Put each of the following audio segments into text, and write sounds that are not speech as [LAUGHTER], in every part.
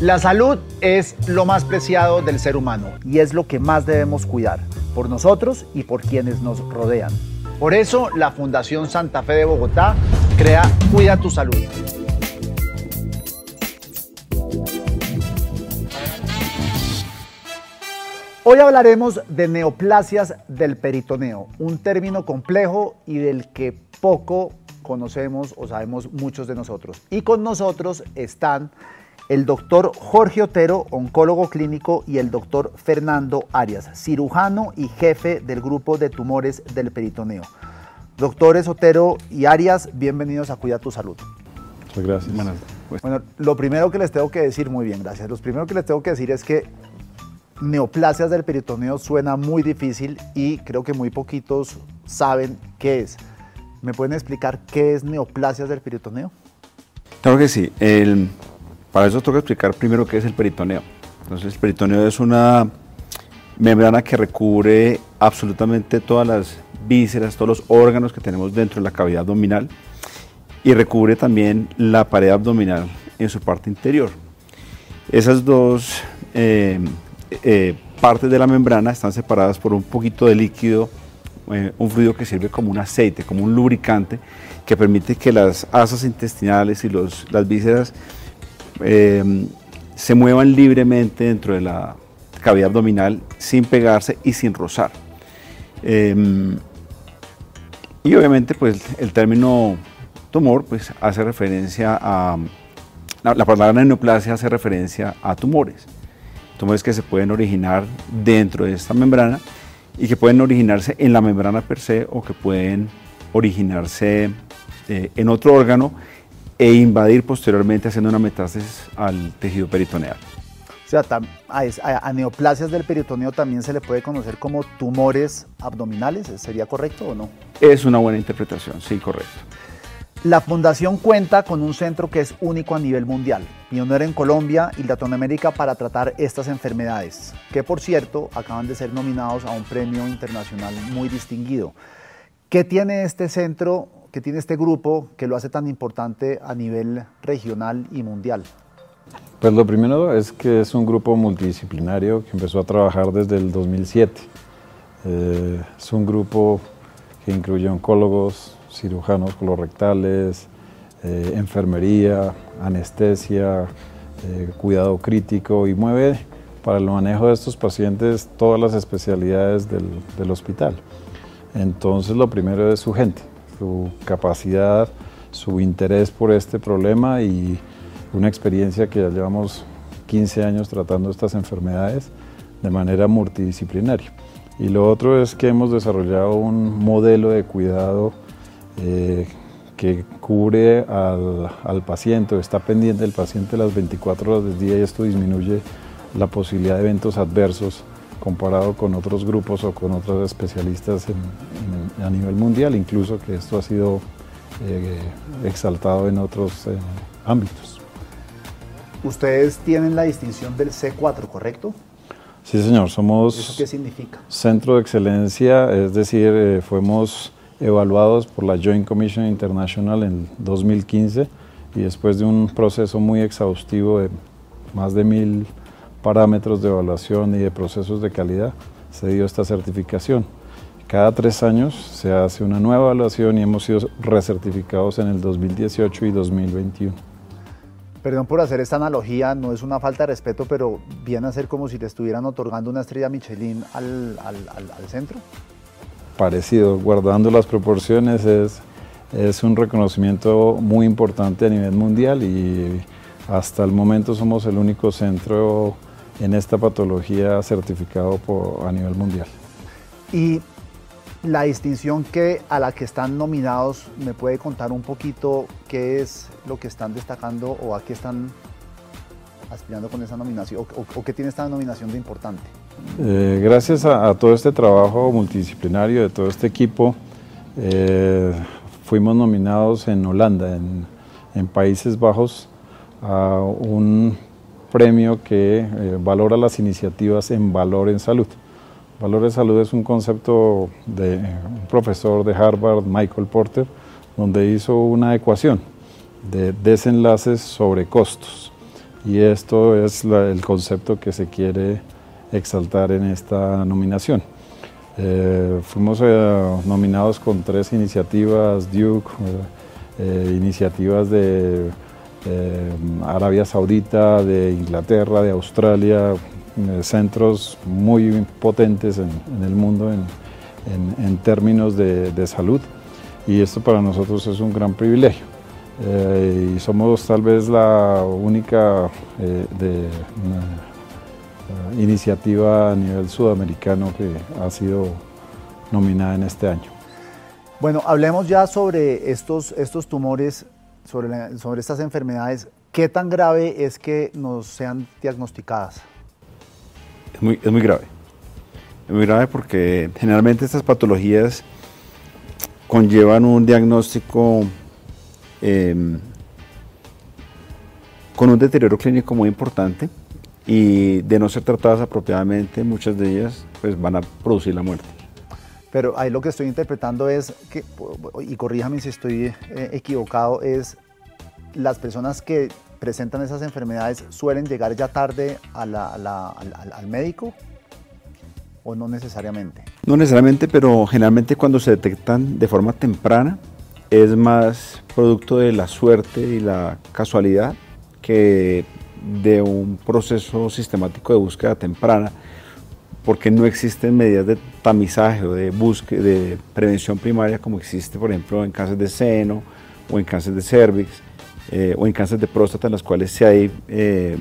La salud es lo más preciado del ser humano y es lo que más debemos cuidar, por nosotros y por quienes nos rodean. Por eso, la Fundación Santa Fe de Bogotá crea Cuida tu Salud. Hoy hablaremos de neoplasias del peritoneo, un término complejo y del que poco conocemos o sabemos muchos de nosotros. Y con nosotros están el doctor Jorge Otero, oncólogo clínico, y el doctor Fernando Arias, cirujano y jefe del grupo de tumores del peritoneo. Doctores Otero y Arias, bienvenidos a Cuida tu Salud. Muchas gracias. Pues. Bueno, lo primero que les tengo que decir, muy bien, gracias. Lo primero que les tengo que decir es que neoplasias del peritoneo suena muy difícil y creo que muy poquitos saben qué es. ¿Me pueden explicar qué es neoplasias del peritoneo? Claro que sí. El, para eso tengo que explicar primero qué es el peritoneo. Entonces, el peritoneo es una membrana que recubre absolutamente todas las vísceras, todos los órganos que tenemos dentro de la cavidad abdominal y recubre también la pared abdominal en su parte interior. Esas dos eh, eh, partes de la membrana están separadas por un poquito de líquido, eh, un fluido que sirve como un aceite, como un lubricante, que permite que las asas intestinales y los, las vísceras eh, se muevan libremente dentro de la cavidad abdominal sin pegarse y sin rozar. Em, y obviamente pues el término tumor pues hace referencia a, la, la palabra neoplasia hace referencia a tumores. Tumores que se pueden originar dentro de esta membrana y que pueden originarse en la membrana per se o que pueden originarse eh, en otro órgano e invadir posteriormente haciendo una metástasis al tejido peritoneal. O sea, a, neoplasias del peritoneo también se le puede conocer como tumores abdominales, ¿sería correcto o no? Es una buena interpretación, sí, correcto. La fundación cuenta con un centro que es único a nivel mundial, pionero en Colombia y Latinoamérica para tratar estas enfermedades, que por cierto acaban de ser nominados a un premio internacional muy distinguido. ¿Qué tiene este centro que tiene este grupo que lo hace tan importante a nivel regional y mundial? Pues lo primero es que es un grupo multidisciplinario que empezó a trabajar desde el 2007. Eh, es un grupo que incluye oncólogos, cirujanos colorectales, eh, enfermería, anestesia, eh, cuidado crítico y mueve para el manejo de estos pacientes todas las especialidades del, del hospital. Entonces lo primero es su gente, su capacidad, su interés por este problema y una experiencia que ya llevamos 15 años tratando estas enfermedades de manera multidisciplinaria. Y lo otro es que hemos desarrollado un modelo de cuidado eh, que cubre al, al, paciente, está pendiente del paciente las 24 horas del día y esto disminuye la posibilidad de eventos adversos comparado con otros grupos o con otros especialistas a nivel mundial, incluso que esto ha sido eh, exaltado en otros eh, ámbitos. Ustedes tienen la distinción del C4, ¿correcto? Sí, señor, somos... ¿Eso qué significa? Centro de excelencia, es decir, eh, fuimos evaluados por la Joint Commission International en 2015 y después de un proceso muy exhaustivo de más de mil parámetros de evaluación y de procesos de calidad, se dio esta certificación. Cada tres años se hace una nueva evaluación y hemos sido recertificados en el 2018 y 2021. Perdón por hacer esta analogía, no es una falta de respeto, pero viene a ser como si le estuvieran otorgando una estrella Michelin al, al, al, al centro. Parecido, guardando las proporciones, es, es un reconocimiento muy importante a nivel mundial y hasta el momento somos el único centro en esta patología certificado por, a nivel mundial. Y la distinción que, a la que están nominados, ¿me puede contar un poquito qué es lo que están destacando o a qué están aspirando con esa nominación o, o, o qué tiene esta nominación de importante? Eh, gracias a, a, todo este trabajo multidisciplinario de todo este equipo, eh, fuimos nominados en Holanda, en, en Países Bajos, a un premio que eh, valora las iniciativas en valor en salud. Valor en salud es un concepto de un profesor de Harvard, Michael Porter, donde hizo una ecuación de desenlaces sobre costos. Y esto es el concepto que se quiere exaltar en esta nominación. Eh, fuimos eh, nominados con tres iniciativas, Duke, eh, iniciativas de Arabia Saudita, de Inglaterra, de Australia, centros muy potentes en, el mundo en, términos de, de, salud. Y esto para nosotros es un gran privilegio. y somos tal vez la única de iniciativa a nivel sudamericano que ha sido nominada en este año. Bueno, hablemos ya sobre estos, estos tumores, sobre, sobre estas enfermedades. ¿Qué tan grave es que nos sean diagnosticadas? Es muy, es muy grave. Es muy grave porque generalmente estas patologías conllevan un diagnóstico em, con un deterioro clínico muy importante y de no ser tratadas apropiadamente, muchas de ellas pues, van a producir la muerte. Pero ahí lo que estoy interpretando es, que, y corríjame si estoy eh, equivocado, es las personas que presentan esas enfermedades suelen llegar ya tarde al, al médico o no necesariamente? No necesariamente, pero generalmente cuando se detectan de forma temprana es más producto de la suerte y la casualidad que de un proceso sistemático de búsqueda temprana, porque no existen medidas de tamizaje o de, búsqueda, de prevención primaria como existe, por ejemplo, en cáncer de seno o en cáncer de cervix eh, o en cáncer de próstata, en las cuales sí hay eh,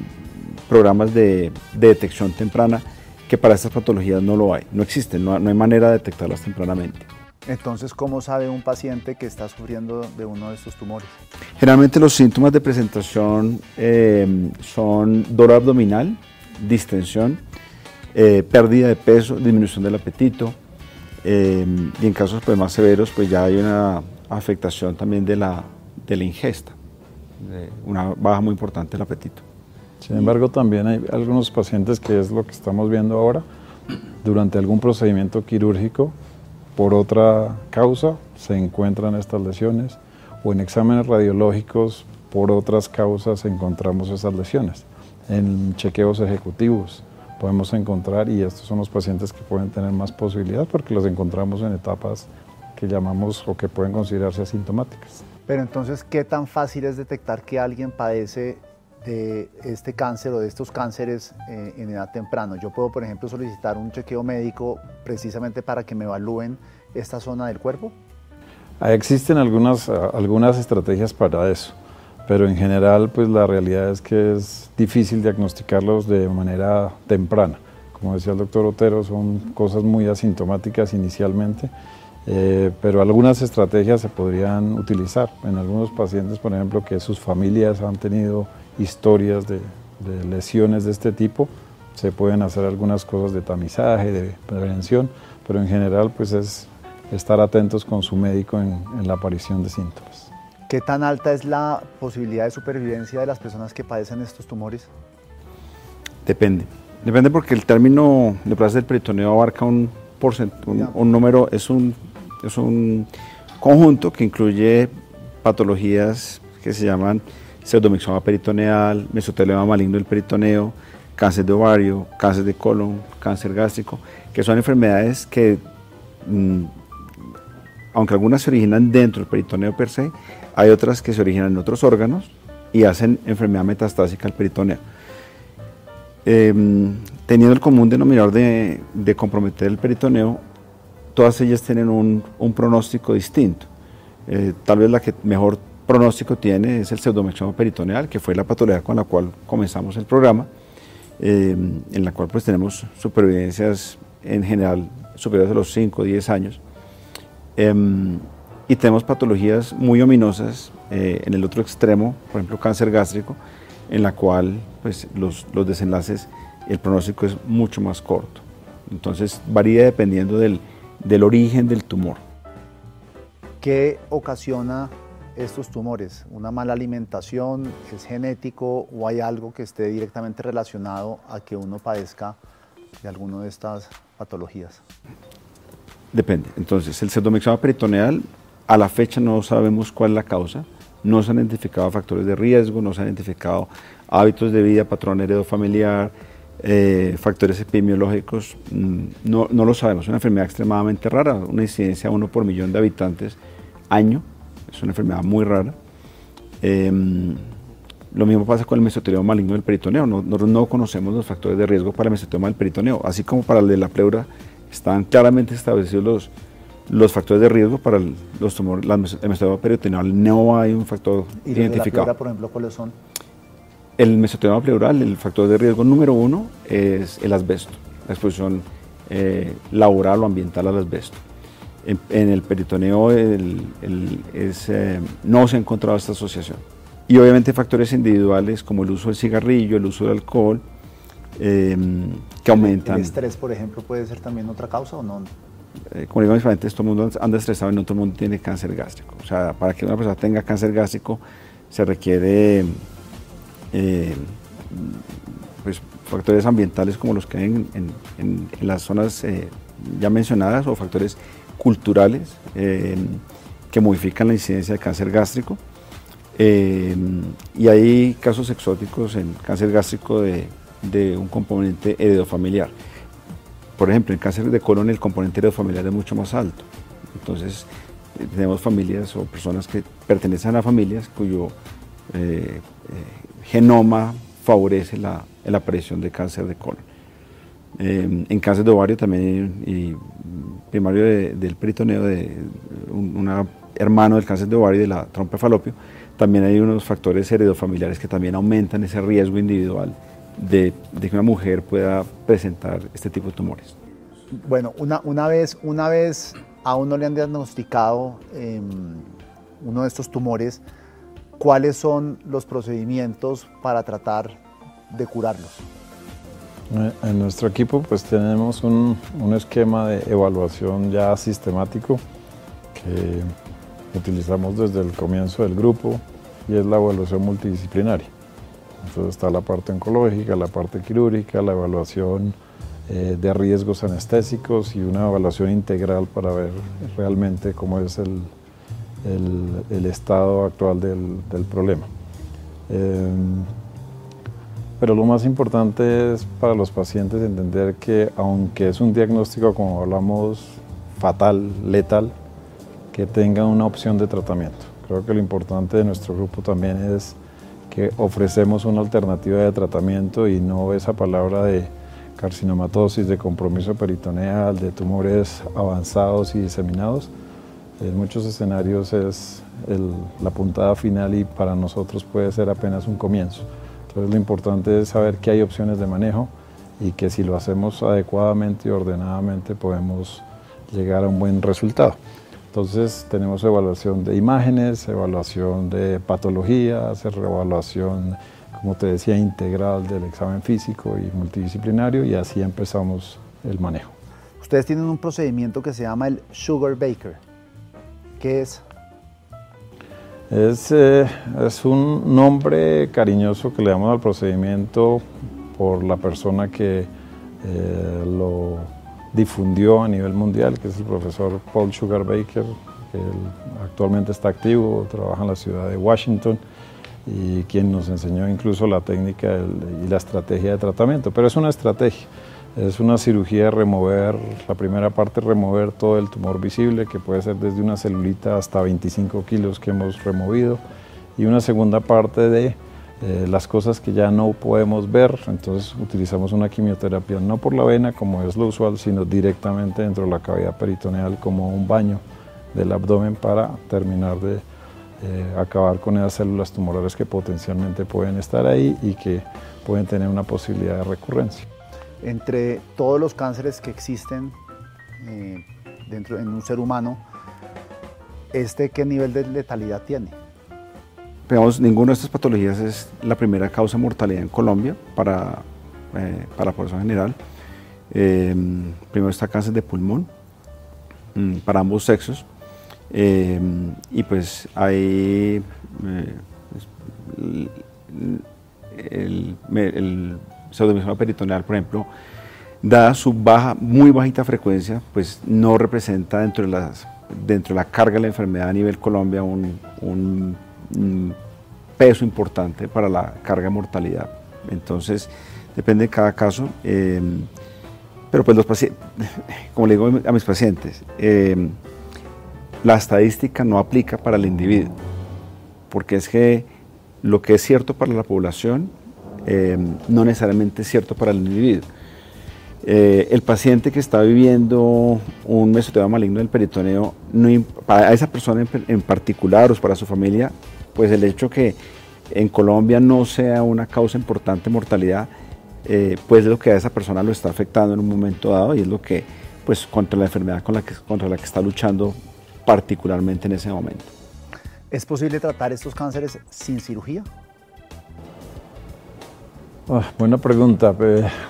programas de, detección temprana que para estas patologías no lo hay, no existen, no hay manera de detectarlas tempranamente. Entonces, ¿cómo sabe un paciente que está sufriendo de uno de estos tumores? Generalmente los síntomas de presentación eh, son dolor abdominal, distensión, eh, pérdida de peso, disminución del apetito eh, y en casos pues, más severos pues ya hay una afectación también de la, de la ingesta, una baja muy importante del apetito. Sin embargo, también hay algunos pacientes que es lo que estamos viendo ahora, durante algún procedimiento quirúrgico por otra causa se encuentran estas lesiones o en exámenes radiológicos por otras causas encontramos esas lesiones. En chequeos ejecutivos podemos encontrar y estos son los pacientes que pueden tener más posibilidad porque los encontramos en etapas que llamamos o que pueden considerarse asintomáticas. Pero entonces, ¿qué tan fácil es detectar que alguien padece de este cáncer o de estos cánceres eh, en edad temprana. Yo puedo, por ejemplo, solicitar un chequeo médico precisamente para que me evalúen esta zona del cuerpo. Ah, existen algunas, ah, algunas estrategias para eso, pero en general pues la realidad es que es difícil diagnosticarlos de manera temprana. Como decía el doctor Otero, son cosas muy asintomáticas inicialmente, eh, pero algunas estrategias se podrían utilizar en algunos pacientes, por ejemplo, que sus familias han tenido historias de, lesiones de este tipo, se pueden hacer algunas cosas de tamizaje, de prevención, pero en general pues es estar atentos con su médico en, la aparición de síntomas. ¿Qué tan alta es la posibilidad de supervivencia de las personas que padecen estos tumores? Depende. Depende porque el término de plaza del peritoneo abarca un, un, un número, es un, es un conjunto que incluye patologías que se llaman pseudomixoma peritoneal, mesotelema maligno del peritoneo, cáncer de ovario, cáncer de colon, cáncer gástrico, que son enfermedades que, mm, aunque algunas se originan dentro del peritoneo per se, hay otras que se originan en otros órganos y hacen enfermedad metastásica al peritoneo. Em, teniendo el común denominador de, comprometer el peritoneo, todas ellas tienen un, pronóstico distinto. Eh, tal vez la que mejor pronóstico tiene es el pseudomexoma peritoneal, que fue la patología con la cual comenzamos el programa, eh, en la cual pues tenemos supervivencias en general superiores a los 5 o 10 años. Em, y tenemos patologías muy ominosas eh, en el otro extremo, por ejemplo cáncer gástrico, en la cual pues, los, los desenlaces, el pronóstico es mucho más corto. Entonces varía dependiendo del, del origen del tumor. ¿Qué ocasiona estos tumores? ¿Una mala alimentación es genético o hay algo que esté directamente relacionado a que uno padezca de alguna de estas patologías? Depende. Entonces, el pseudomixoma peritoneal, a la fecha no sabemos cuál es la causa, no se han identificado factores de riesgo, no se han identificado hábitos de vida, patrón heredofamiliar, eh, factores epidemiológicos, mm, no, no, lo sabemos. Es una enfermedad extremadamente rara, una incidencia uno por millón de habitantes año, es una enfermedad muy rara. Em, lo mismo pasa con el mesotelioma maligno del peritoneo. No conocemos los factores de riesgo para el mesotelioma del peritoneo, así como para el de la pleura están claramente establecidos los, los factores de riesgo para los tumores, el mesotelioma peritoneal no hay un factor ¿Y identificado. ¿Y la pleura, por ejemplo, cuáles son? El mesotelioma pleural, el factor de riesgo número uno es el asbesto, la exposición eh, laboral o ambiental al asbesto. En, el peritoneo el, es, eh, no se ha encontrado esta asociación. Y obviamente factores individuales como el uso del cigarrillo, el uso del alcohol, em, que aumentan. ¿El estrés, por ejemplo, puede ser también otra causa o no? Eh, como digo todo el mundo anda estresado y no todo el mundo tiene cáncer gástrico. O sea, para que una persona tenga cáncer gástrico se requiere eh, pues, factores ambientales como los que hay en, las zonas eh, ya mencionadas o factores culturales que modifican la incidencia de cáncer gástrico. y hay casos exóticos en cáncer gástrico de, de un componente heredofamiliar. Por ejemplo, en cáncer de colon el componente heredofamiliar es mucho más alto. Entonces, eh, tenemos familias o personas que pertenecen a familias cuyo eh, eh, genoma favorece la, aparición de cáncer de colon. en cáncer de ovario también, y primario del peritoneo, de un hermano del cáncer de ovario y de la trompa falopio, también hay unos factores heredofamiliares que también aumentan ese riesgo individual de, que una mujer pueda presentar este tipo de tumores. Bueno, una, una, vez, una vez a uno le han diagnosticado em, uno de estos tumores, ¿cuáles son los procedimientos para tratar de curarlos? Eh, en nuestro equipo pues tenemos un, un esquema de evaluación ya sistemático que utilizamos desde el comienzo del grupo y es la evaluación multidisciplinaria. Entonces está la parte oncológica, la parte quirúrgica, la evaluación eh, de riesgos anestésicos y una evaluación integral para ver realmente cómo es el, el, estado actual del, del problema. Em, pero lo más importante es para los pacientes entender que aunque es un diagnóstico, como hablamos, fatal, letal, que tengan una opción de tratamiento. Creo que lo importante de nuestro grupo también es que ofrecemos una alternativa de tratamiento y no esa palabra de carcinomatosis, de compromiso peritoneal, de tumores avanzados y diseminados. En muchos escenarios es la puntada final y para nosotros puede ser apenas un comienzo. Entonces lo importante es saber que hay opciones de manejo y que si lo hacemos adecuadamente y ordenadamente podemos llegar a un buen resultado. Entonces tenemos evaluación de imágenes, evaluación de patologías, evaluación, como te decía, integral del examen físico y multidisciplinario y así empezamos el manejo. Ustedes tienen un procedimiento que se llama el Sugar Baker. ¿Qué es? Es, eh, es un nombre cariñoso que le damos al procedimiento por la persona que eh, lo difundió a nivel mundial, que es el profesor Paul Sugar Baker, que actualmente está activo, trabaja en la ciudad de Washington y quien nos enseñó incluso la técnica y la estrategia de tratamiento. Pero es una estrategia, es una cirugía de remover, la primera parte remover todo el tumor visible, que puede ser desde una celulita hasta 25 kilos que hemos removido, y una segunda parte de eh, las cosas que ya no podemos ver, entonces utilizamos una quimioterapia no por la vena como es lo usual, sino directamente dentro de la cavidad peritoneal como un baño del abdomen para terminar de eh, acabar con esas células tumorales que potencialmente pueden estar ahí y que pueden tener una posibilidad de recurrencia. Entre todos los cánceres que existen eh, dentro en un ser humano, ¿este qué nivel de letalidad tiene? Veamos, ninguna de estas patologías es la primera causa de mortalidad en Colombia para, eh, para la población general. Em, primero está cáncer de pulmón mm, para ambos sexos. Em, y pues hay eh, el, el peritoneal, por ejemplo, dada su baja, muy bajita frecuencia, pues no representa dentro de, las, dentro de la carga de la enfermedad a nivel Colombia un peso importante para la carga de mortalidad. Entonces, depende de cada caso. Eh, pero pues los pacientes, [LAUGHS] como le digo a mis pacientes, eh, la estadística no aplica para el individuo, porque es que lo que es cierto para la población eh, no necesariamente es cierto para el individuo. el paciente que está viviendo un mesotelioma maligno del peritoneo, para esa persona en, en, particular o para su familia, pues el hecho que en Colombia no sea una causa importante de mortalidad, eh, pues es lo que a esa persona lo está afectando en un momento dado y es lo que, pues, contra la enfermedad con la que, contra la que está luchando particularmente en ese momento. ¿Es posible tratar estos cánceres sin cirugía? Ah, buena pregunta.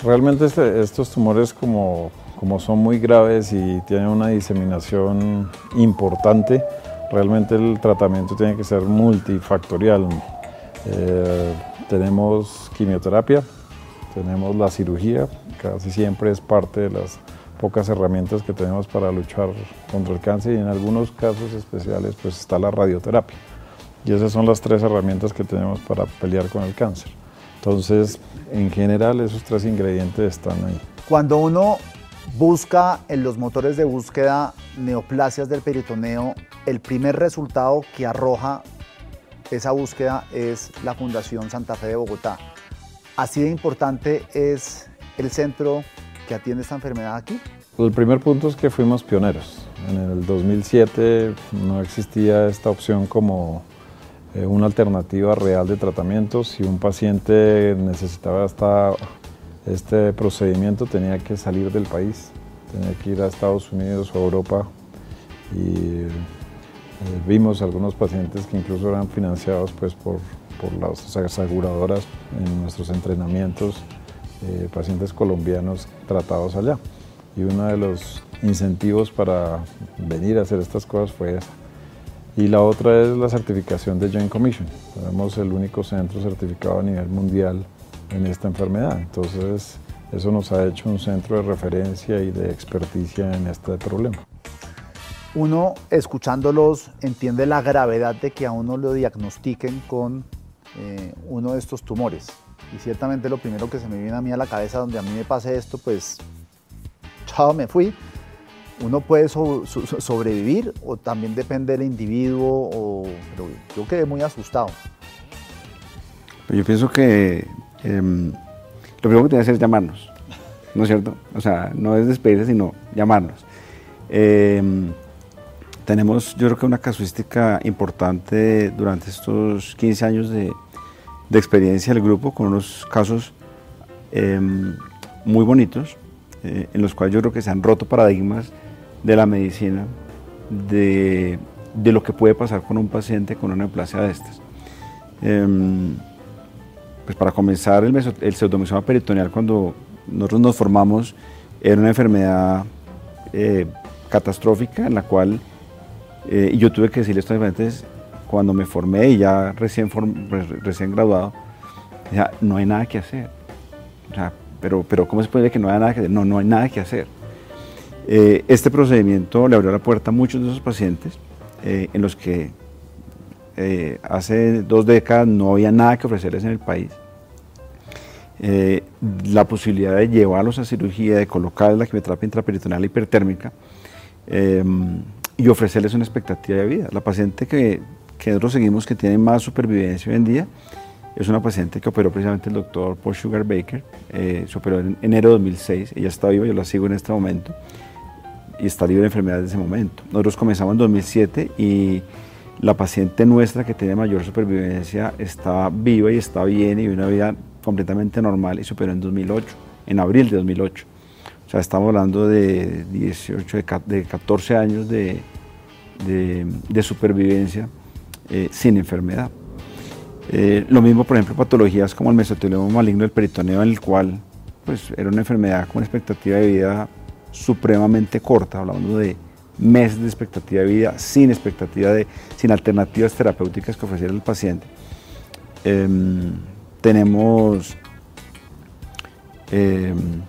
Realmente este, estos tumores como, como son muy graves y tienen una diseminación importante, realmente el tratamiento tiene que ser multifactorial. Eh, tenemos quimioterapia, tenemos la cirugía, casi siempre es parte de las pocas herramientas que tenemos para luchar contra el cáncer y en algunos casos especiales pues está la radioterapia. Y esas son las tres herramientas que tenemos para pelear con el cáncer. Entonces, en general esos tres ingredientes están ahí. Cuando uno busca en los motores de búsqueda neoplasias del peritoneo, el primer resultado que arroja esa búsqueda es la Fundación Santa Fe de Bogotá. Así de importante es el centro que atiende esta enfermedad aquí. El primer punto es que fuimos pioneros. En el 2007 no existía esta opción como eh, una alternativa real de tratamiento. Si un paciente necesitaba esta, este procedimiento tenía que salir del país, tenía que ir a Estados Unidos o Europa y eh, vimos algunos pacientes que incluso eran financiados pues, por, por las aseguradoras en nuestros entrenamientos, eh, pacientes colombianos tratados allá. Y uno de los incentivos para venir a hacer estas cosas fue esa. Y la otra es la certificación de Joint Commission. Tenemos el único centro certificado a nivel mundial en esta enfermedad. Entonces, eso nos ha hecho un centro de referencia y de experticia en este problema. Uno, escuchándolos, entiende la gravedad de que a uno lo diagnostiquen con eh, uno de estos tumores. Y ciertamente lo primero que se me viene a mí a la cabeza donde a mí me pase esto, pues chao, me fui. Uno puede sobrevivir o también depende del individuo, o, pero yo quedé muy asustado. Pues yo pienso que em, lo primero que tiene que hacer es llamarnos, ¿no es cierto? O sea, no es despedirse, sino llamarnos. Em, tenemos, yo creo que una casuística importante durante estos 15 años de, experiencia del grupo, con unos casos em, muy bonitos, eh, en los cuales yo creo que se han roto paradigmas de la medicina, de, lo que puede pasar con un paciente con una neoplasia de estas. Pues para comenzar, el, el pseudomesoma peritoneal, cuando nosotros nos formamos, era una enfermedad eh, catastrófica en la cual eh, yo tuve que decirle a estos pacientes, cuando me formé y ya recién, recién graduado, ya, no hay nada que hacer. Pero, pero ¿cómo se puede que no hay nada que hacer? No, no hay nada que hacer. Eh, este procedimiento le abrió la puerta a muchos de esos pacientes eh, en los que hace dos décadas no había nada que ofrecerles en el país. La posibilidad de llevarlos a cirugía, de colocar la quimioterapia intraperitoneal hipertérmica, y ofrecerles una expectativa de vida. La paciente que, que nosotros seguimos que tiene más supervivencia hoy en día es una paciente que operó precisamente el doctor Paul Sugar Baker, eh, se operó en enero de 2006, ella está viva, yo la sigo en este momento y está libre de enfermedades de ese momento. Nosotros comenzamos en 2007 y la paciente nuestra que tiene mayor supervivencia está viva y está bien y una vida completamente normal y se operó en 2008, en abril de 2008. O sea, estamos hablando de 18, de 14 años de, supervivencia eh, sin enfermedad. Eh, lo mismo, por ejemplo, patologías como el mesotelioma maligno del peritoneo, en el cual pues, era una enfermedad con expectativa de vida supremamente corta, hablando de meses de expectativa de vida, sin expectativa de, sin alternativas terapéuticas que ofreciera el paciente. Em, tenemos em,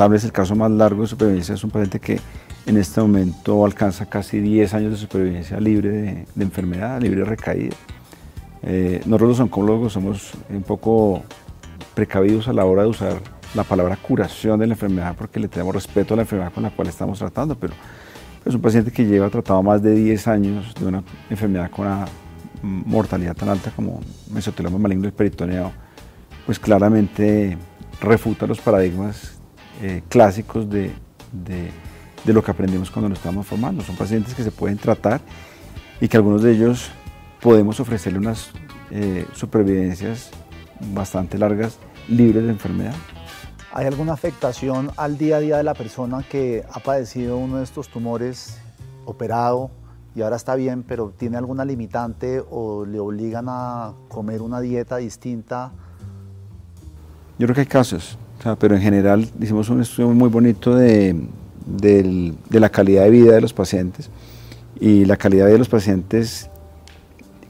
Tal vez el caso más largo de supervivencia es un paciente que en este momento alcanza casi 10 años de supervivencia libre de, enfermedad, libre de recaída. Eh, nosotros los oncólogos somos un poco precavidos a la hora de usar la palabra curación de la enfermedad porque le tenemos respeto a la enfermedad con la cual estamos tratando, pero es un paciente que lleva tratado más de 10 años de una enfermedad con una mortalidad tan alta como mesoteloma maligno del peritoneo, pues claramente refuta los paradigmas eh, clásicos de, de, lo que aprendimos cuando nos estamos formando. Son pacientes que se pueden tratar y que algunos de ellos podemos ofrecerle unas eh, supervivencias bastante largas, libres de enfermedad. ¿Hay alguna afectación al día a día de la persona que ha padecido uno de estos tumores, operado y ahora está bien, pero tiene alguna limitante o le obligan a comer una dieta distinta? Yo creo que hay casos, pero en general hicimos un estudio muy bonito de, de la calidad de vida de los pacientes y la calidad de los pacientes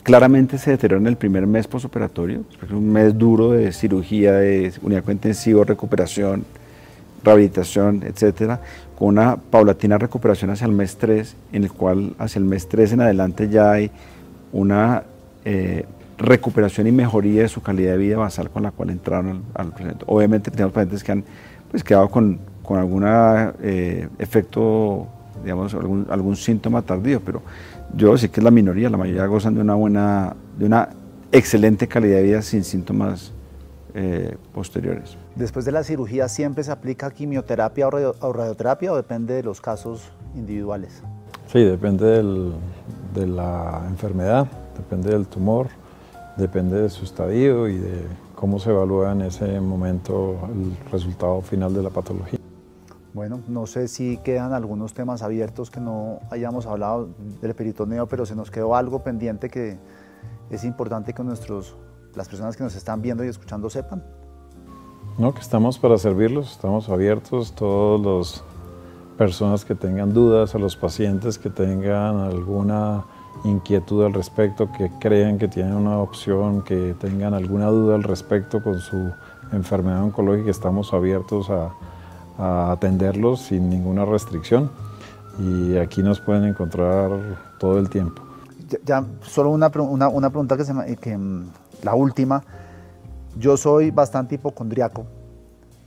claramente se deteriora en el primer mes postoperatorio, un mes duro de cirugía, de unidad intensivo, recuperación, rehabilitación, etcétera, con una paulatina recuperación hacia el mes 3, en el cual hacia el mes 3 en adelante ya hay una eh, recuperación y mejoría de su calidad de vida basal con la cual entraron al, al Obviamente tenemos pacientes que han pues, quedado con, con algún eh, efecto, digamos, algún, algún síntoma tardío, pero yo sé que es la minoría, la mayoría gozan de una buena, de una excelente calidad de vida sin síntomas eh, posteriores. Después de la cirugía, ¿siempre se aplica quimioterapia o radioterapia o depende de los casos individuales? Sí, depende de la enfermedad, depende del tumor, depende de su estadio y de cómo se evalúa en ese momento el resultado final de la patología. Bueno, no sé si quedan algunos temas abiertos que no hayamos hablado del peritoneo, pero se nos quedó algo pendiente que es importante que nuestros las personas que nos están viendo y escuchando sepan? No, que estamos para servirlos, estamos abiertos, todas las personas que tengan dudas, a los pacientes que tengan alguna inquietud al respecto, que crean que tienen una opción, que tengan alguna duda al respecto con su enfermedad oncológica, estamos abiertos a, atenderlos sin ninguna restricción. Y aquí nos pueden encontrar todo el tiempo. Ya, solo una, una, pregunta que, que la última, yo soy bastante hipocondriaco.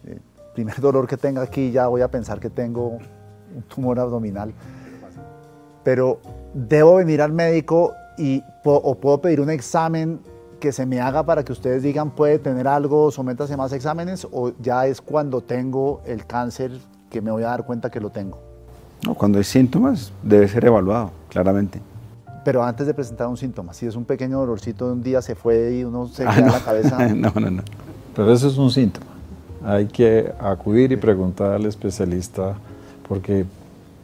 El eh, primer dolor que tenga aquí ya voy a pensar que tengo un tumor abdominal. Pero debo venir al médico y o puedo pedir un examen que se me haga para que ustedes digan puede tener algo, sométase más exámenes o ya es cuando tengo el cáncer que me voy a dar cuenta que lo tengo. No, cuando hay síntomas debe ser evaluado, claramente. Pero antes de presentar un síntoma, si es un pequeño dolorcito de un día se fue y uno se ah, queda la cabeza. [LAUGHS] no, no, no. Pero eso es un síntoma. Hay que acudir y preguntar al especialista porque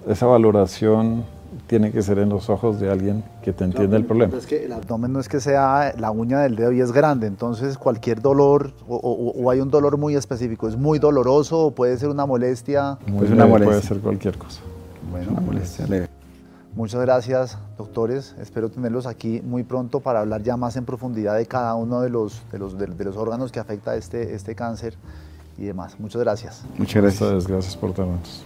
esa valoración tiene que ser en los ojos de alguien que te entienda el problema. Es que el abdomen no es que sea la uña del dedo y es grande, entonces cualquier dolor o, hay un dolor muy específico, es muy doloroso o puede ser una molestia. Pues una molestia. Puede ser cualquier cosa. Bueno, una molestia leve. Muchas gracias, doctores. Espero tenerlos aquí muy pronto para hablar ya más en profundidad de cada uno de los, de los, de, los órganos que afecta este, este cáncer y demás. Muchas gracias. Muchas gracias. Gracias por tenernos.